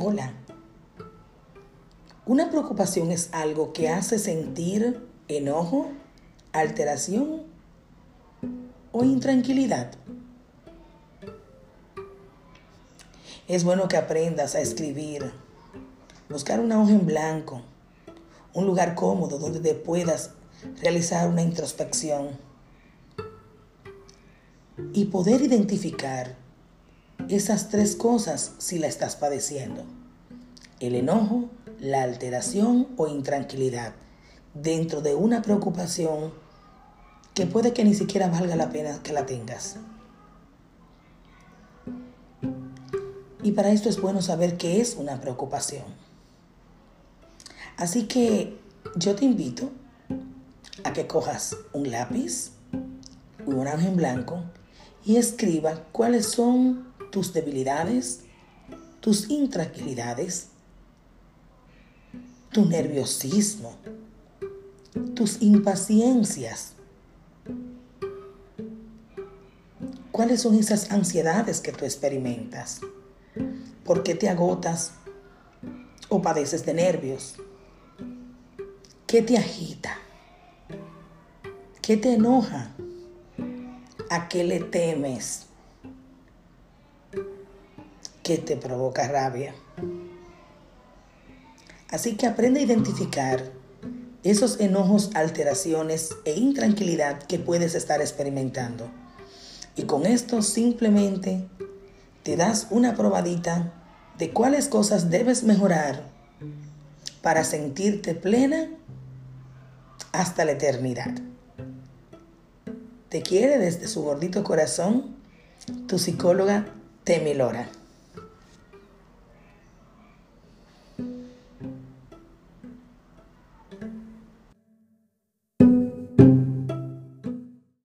sola. Una preocupación es algo que hace sentir enojo, alteración o intranquilidad. Es bueno que aprendas a escribir, buscar una hoja en blanco, un lugar cómodo donde te puedas realizar una introspección y poder identificar esas tres cosas si la estás padeciendo. El enojo, la alteración o intranquilidad dentro de una preocupación que puede que ni siquiera valga la pena que la tengas. Y para esto es bueno saber qué es una preocupación. Así que yo te invito a que cojas un lápiz, un orange en blanco y escriba cuáles son tus debilidades, tus intranquilidades, tu nerviosismo, tus impaciencias. ¿Cuáles son esas ansiedades que tú experimentas? ¿Por qué te agotas o padeces de nervios? ¿Qué te agita? ¿Qué te enoja? ¿A qué le temes? ¿Qué te provoca rabia? Así que aprende a identificar esos enojos, alteraciones e intranquilidad que puedes estar experimentando. Y con esto simplemente te das una probadita de cuáles cosas debes mejorar para sentirte plena hasta la eternidad. Te quiere desde su gordito corazón tu psicóloga Temi Lora.